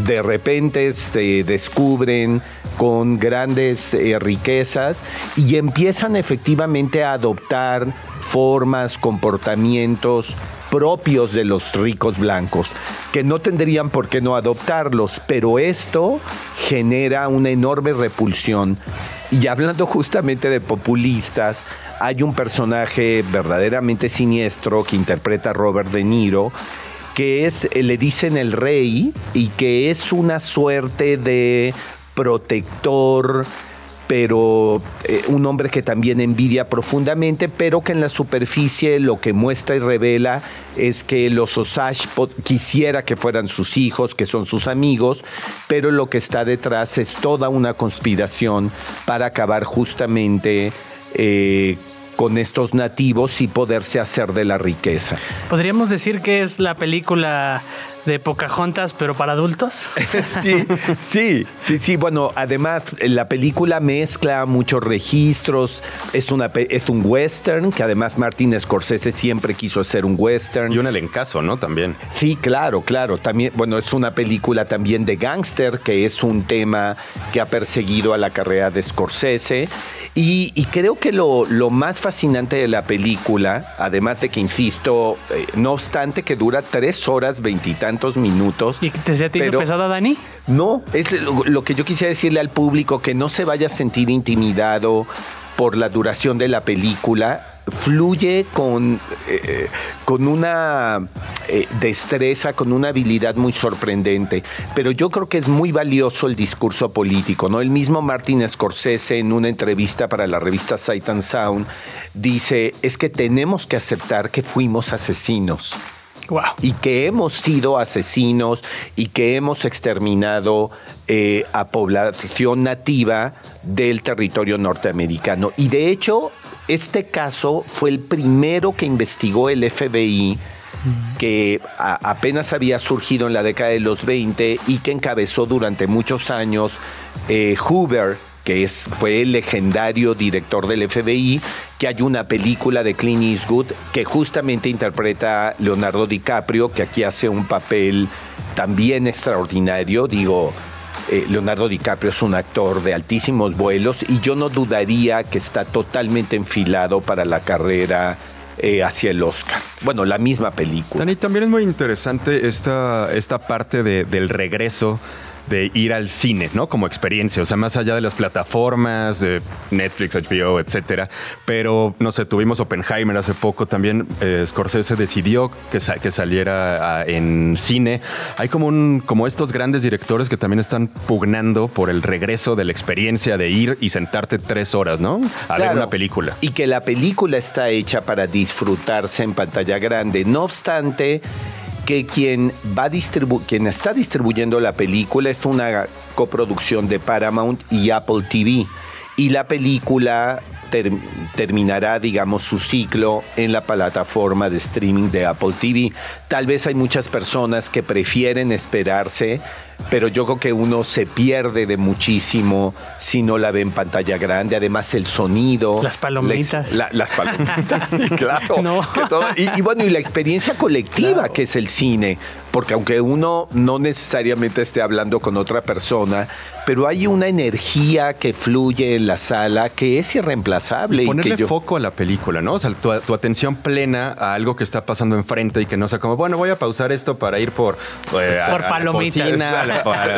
Speaker 12: de repente se descubren con grandes eh, riquezas y empiezan efectivamente a adoptar formas, comportamientos propios de los ricos blancos, que no tendrían por qué no adoptarlos, pero esto genera una enorme repulsión. Y hablando justamente de populistas, hay un personaje verdaderamente siniestro que interpreta Robert De Niro, que es, eh, le dicen el rey, y que es una suerte de protector, pero eh, un hombre que también envidia profundamente, pero que en la superficie lo que muestra y revela es que los Osage quisiera que fueran sus hijos, que son sus amigos, pero lo que está detrás es toda una conspiración para acabar justamente eh, con estos nativos y poderse hacer de la riqueza.
Speaker 7: ¿Podríamos decir que es la película de Pocahontas, pero para adultos?
Speaker 12: Sí, sí, sí, sí. Bueno, además la película mezcla muchos registros. Es, una, es un western, que además Martin Scorsese siempre quiso hacer un western.
Speaker 3: Y un elencazo, ¿no? También.
Speaker 12: Sí, claro, claro. También, bueno, es una película también de gángster, que es un tema que ha perseguido a la carrera de Scorsese. Y, y creo que lo, lo más fascinante de la película, además de que, insisto, eh, no obstante que dura tres horas veintitantos minutos.
Speaker 7: ¿Y te, se te hizo pesada, Dani?
Speaker 12: no, es lo, lo que yo quisiera decirle al público, que no se vaya a sentir intimidado por la duración de la película. Fluye con, eh, con una eh, destreza, con una habilidad muy sorprendente. Pero yo creo que es muy valioso el discurso político. ¿no? El mismo Martin Scorsese, en una entrevista para la revista Sight and Sound, dice: es que tenemos que aceptar que fuimos asesinos. Y que hemos sido asesinos y que hemos exterminado eh, a población nativa del territorio norteamericano. Y de hecho, este caso fue el primero que investigó el FBI que apenas había surgido en la década de los 20 y que encabezó durante muchos años eh, Hoover, que es, fue el legendario director del FBI, que hay una película de Clint Eastwood que justamente interpreta Leonardo DiCaprio, que aquí hace un papel también extraordinario, digo, eh, Leonardo DiCaprio es un actor de altísimos vuelos y yo no dudaría que está totalmente enfilado para la carrera eh, hacia el Oscar. Bueno, la misma película.
Speaker 3: Dani, también es muy interesante esta, esta parte del regreso de ir al cine, ¿no? Como experiencia, o sea, más allá de las plataformas de Netflix, HBO, etcétera. Pero, no sé, tuvimos Oppenheimer hace poco también. Eh, Scorsese decidió que, que saliera en cine. Hay como, un, como estos grandes directores que también están pugnando por el regreso de la experiencia de ir y sentarte tres horas, ¿no? A ver una película.
Speaker 12: Y que la película está hecha para disfrutarse en pantalla grande. No obstante, que quien, va quien está distribuyendo la película es una coproducción de Paramount y Apple TV. Y la película terminará, digamos, su ciclo en la plataforma de streaming de Apple TV. Tal vez hay muchas personas que prefieren esperarse pero yo creo que uno se pierde de muchísimo si no la ve en pantalla grande. Además, el sonido.
Speaker 7: Las palomitas.
Speaker 12: las palomitas, sí, claro. y, bueno, y la experiencia colectiva que es el cine. Porque aunque uno no necesariamente esté hablando con otra persona, pero hay una energía que fluye en la sala que es irreemplazable.
Speaker 3: Ponerle
Speaker 12: y que
Speaker 3: foco a la película, ¿no? O sea, tu, atención plena a algo que está pasando enfrente y que no sea como, bueno, voy a pausar esto para ir por...
Speaker 7: Pues, por palomitas.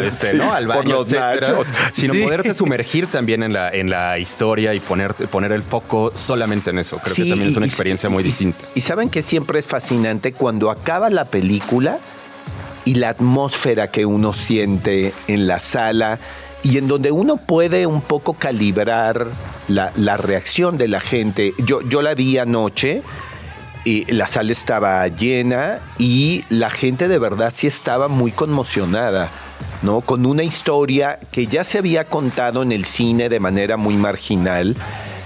Speaker 3: Este, ¿no? Al baño, por los Sino poderte sumergir también en la, en la historia y poner, poner el foco solamente en eso. Creo que también es una experiencia muy distinta.
Speaker 12: Y saben que siempre es fascinante cuando acaba la película y la atmósfera que uno siente en la sala y en donde uno puede un poco calibrar la, la reacción de la gente. Yo, yo la vi anoche y la sala estaba llena y la gente de verdad sí estaba muy conmocionada. ¿no? Con una historia que ya se había contado en el cine de manera muy marginal,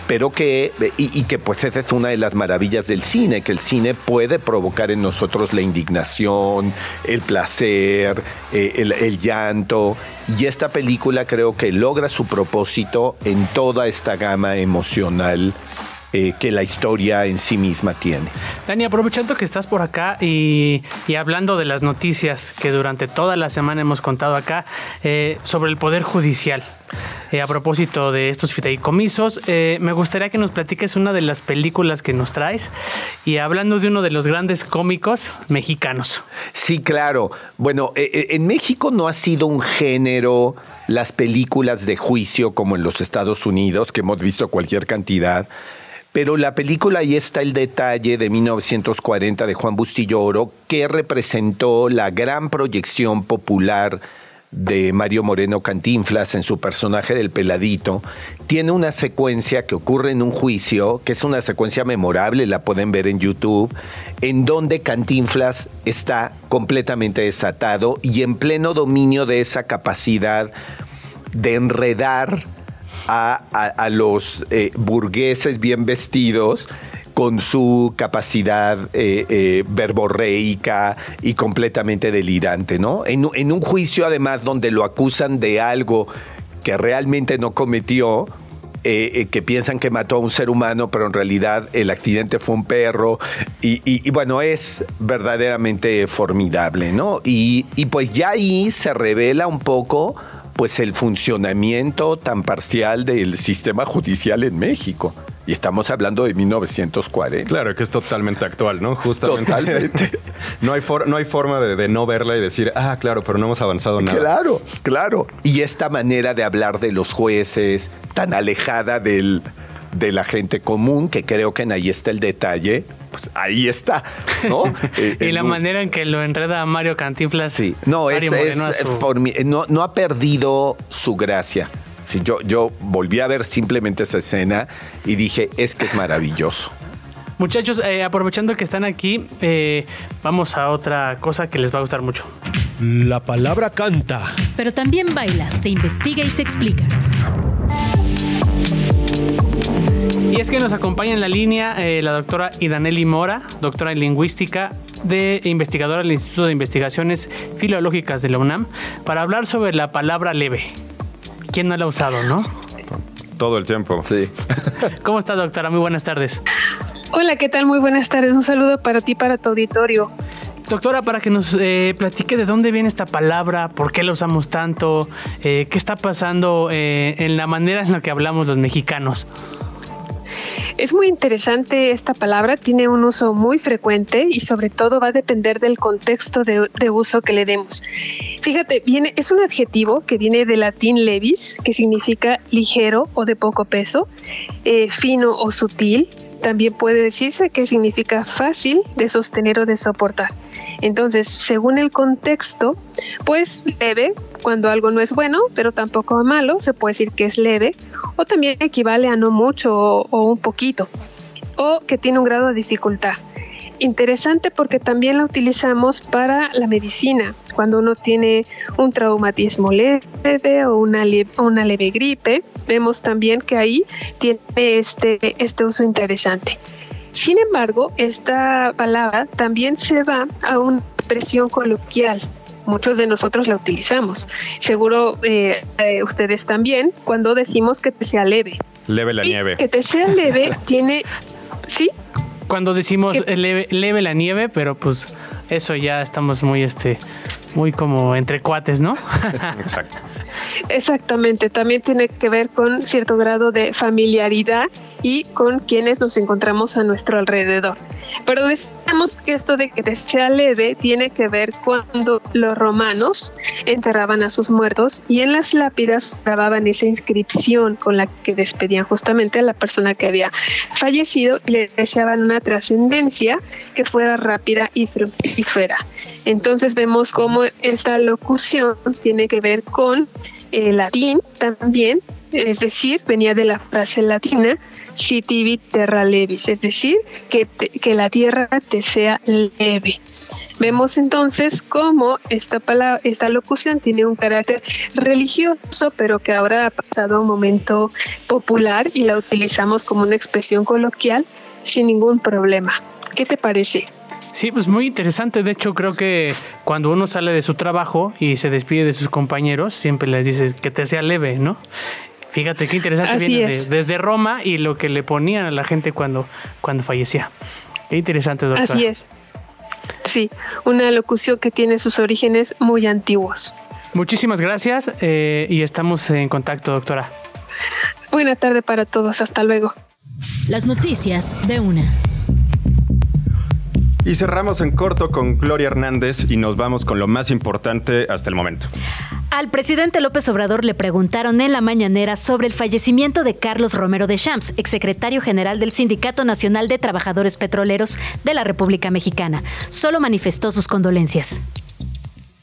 Speaker 12: pero que, y, que pues esa es una de las maravillas del cine, que el cine puede provocar en nosotros la indignación, el placer, eh, el, llanto, y esta película creo que logra su propósito en toda esta gama emocional eh, que la historia en sí misma tiene.
Speaker 7: Dani, aprovechando que estás por acá y, hablando de las noticias que durante toda la semana hemos contado acá eh, sobre el Poder Judicial. Eh, a propósito de estos fideicomisos, me gustaría que nos platiques una de las películas que nos traes y hablando de uno de los grandes cómicos mexicanos.
Speaker 12: Sí, claro. Bueno, en México no ha sido un género las películas de juicio como en los Estados Unidos, que hemos visto cualquier cantidad. Pero la película ahí está el detalle de 1940 de Juan Bustillo Oro, que representó la gran proyección popular de Mario Moreno Cantinflas en su personaje del peladito, tiene una secuencia que ocurre en un juicio, que es una secuencia memorable, la pueden ver en YouTube, en donde Cantinflas está completamente desatado y en pleno dominio de esa capacidad de enredar a, los eh, burgueses bien vestidos con su capacidad eh, eh, verborreica y completamente delirante, ¿no? En, un juicio, además, donde lo acusan de algo que realmente no cometió, que piensan que mató a un ser humano, pero en realidad el accidente fue un perro. Y, bueno, es verdaderamente formidable, ¿no? Y, y, pues ya ahí se revela un poco pues el funcionamiento tan parcial del sistema judicial en México. Y estamos hablando de 1940.
Speaker 3: Claro, que es totalmente actual, ¿no? Justamente. Totalmente. no, hay no hay forma de, no verla y decir, ah, claro, pero no hemos avanzado nada.
Speaker 12: Claro, claro. Y esta manera de hablar de los jueces, tan alejada del, de la gente común, que creo que en ahí está el detalle, pues ahí está, ¿no?
Speaker 7: Eh, y la manera en que lo enreda a Mario Cantinflas.
Speaker 12: Sí, no, es, no, ha perdido su gracia. yo, yo volví a ver simplemente esa escena y dije, es que es maravilloso.
Speaker 7: Muchachos, eh, aprovechando que están aquí, eh, vamos a otra cosa que les va a gustar mucho.
Speaker 13: La palabra canta.
Speaker 1: Pero también baila, se investiga y se explica.
Speaker 7: Y es que nos acompaña en la línea eh, la doctora Idaneli Mora, doctora en lingüística de investigadora del Instituto de Investigaciones Filológicas de la UNAM, para hablar sobre la palabra leve. ¿Quién no la ha usado, no?
Speaker 3: Todo el tiempo.
Speaker 12: Sí.
Speaker 7: ¿Cómo está, doctora? Muy buenas tardes.
Speaker 14: Hola, ¿qué tal? Muy buenas tardes. Un saludo para ti, para tu auditorio.
Speaker 7: Doctora, para que nos eh, platique de dónde viene esta palabra, por qué la usamos tanto, eh, qué está pasando eh, en la manera en la que hablamos los mexicanos.
Speaker 14: Es muy interesante esta palabra, tiene un uso muy frecuente y sobre todo va a depender del contexto de, uso que le demos. Fíjate, viene, es un adjetivo que viene del latín levis, que significa ligero o de poco peso, eh, fino o sutil. También puede decirse que significa fácil de sostener o de soportar. Entonces, según el contexto, pues leve cuando algo no es bueno, pero tampoco malo, se puede decir que es leve, o también equivale a no mucho o, o un poquito, o que tiene un grado de dificultad. Interesante porque también la utilizamos para la medicina, cuando uno tiene un traumatismo leve o una, leve, una leve gripe, vemos también que ahí tiene este, este uso interesante. Sin embargo, esta palabra también se va a una expresión coloquial. Muchos de nosotros la utilizamos. Seguro eh, eh, ustedes también cuando decimos que te sea leve.
Speaker 3: Leve la
Speaker 14: Y
Speaker 3: nieve.
Speaker 14: Que te sea leve tiene, ¿sí?
Speaker 7: Cuando decimos leve, leve la nieve, pero pues eso ya estamos muy, este, muy como entre cuates, ¿no?
Speaker 3: Exacto.
Speaker 14: Exactamente, también tiene que ver con cierto grado de familiaridad y con quienes nos encontramos a nuestro alrededor. Pero decíamos que esto de que te sea leve tiene que ver cuando los romanos enterraban a sus muertos y en las lápidas grababan esa inscripción con la que despedían justamente a la persona que había fallecido y le deseaban una trascendencia que fuera rápida y fructífera. Entonces vemos cómo esta locución tiene que ver con el latín también, es decir, venía de la frase latina citivi terra levis, es decir, que, que la tierra te sea leve. Vemos entonces cómo esta, palabra, esta locución tiene un carácter religioso, pero que ahora ha pasado a un momento popular y la utilizamos como una expresión coloquial sin ningún problema. ¿Qué te parece?
Speaker 7: Sí, pues muy interesante. De hecho, creo que cuando uno sale de su trabajo y se despide de sus compañeros, siempre les dice que te sea leve, ¿no? Fíjate qué interesante
Speaker 14: Así
Speaker 7: viene de-
Speaker 14: es.
Speaker 7: desde Roma y lo que le ponían a la gente cuando, cuando fallecía. Qué interesante, doctora.
Speaker 14: Así es. Sí, una locución que tiene sus orígenes muy antiguos.
Speaker 7: Muchísimas gracias eh, y estamos en contacto, doctora.
Speaker 14: Buena tarde para todos, hasta luego.
Speaker 1: Las noticias de una.
Speaker 3: Y cerramos en corto con Gloria Hernández y nos vamos con lo más importante hasta el momento.
Speaker 10: Al presidente López Obrador le preguntaron en la mañanera sobre el fallecimiento de Carlos Romero de Champs, exsecretario general del Sindicato Nacional de Trabajadores Petroleros de la República Mexicana. Solo manifestó sus condolencias.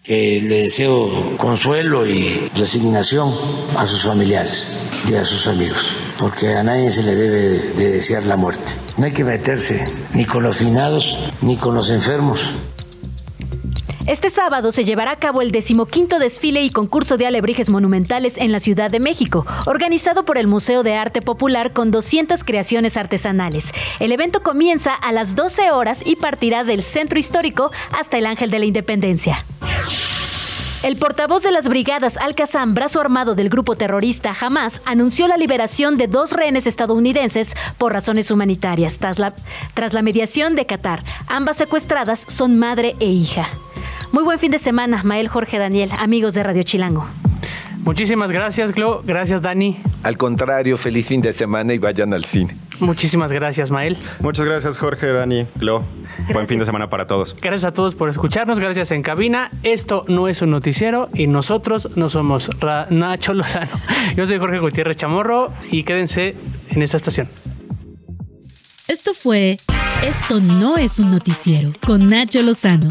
Speaker 4: que le deseo consuelo y resignación a sus familiares y a sus amigos, porque a nadie se le debe de desear la muerte. No hay que meterse ni con los finados ni con los enfermos.
Speaker 10: Este sábado se llevará a cabo el decimoquinto desfile y concurso de alebrijes monumentales en la Ciudad de México, organizado por el Museo de Arte Popular con 200 creaciones artesanales. El evento comienza a las 12 horas y partirá del Centro Histórico hasta el Ángel de la Independencia. El portavoz de las brigadas Al-Qassam, brazo armado del grupo terrorista Hamas, anunció la liberación de dos rehenes estadounidenses por razones humanitarias tras la, tras la mediación de Qatar. Ambas secuestradas son madre e hija. Muy buen fin de semana, Mael Jorge Daniel, amigos de Radio Chilango.
Speaker 7: Muchísimas gracias, Glo. Gracias, Dani.
Speaker 12: Al contrario, feliz fin de semana y vayan al cine.
Speaker 7: Muchísimas gracias, Mael.
Speaker 3: Muchas gracias, Jorge, Dani, Glo. Buen fin de semana para todos.
Speaker 7: Gracias a todos por escucharnos, gracias en cabina. Esto no es un noticiero y nosotros no somos Ra- Nacho Lozano. Yo soy Jorge Gutiérrez Chamorro y quédense en esta estación.
Speaker 1: Esto fue Esto no es un noticiero con Nacho Lozano,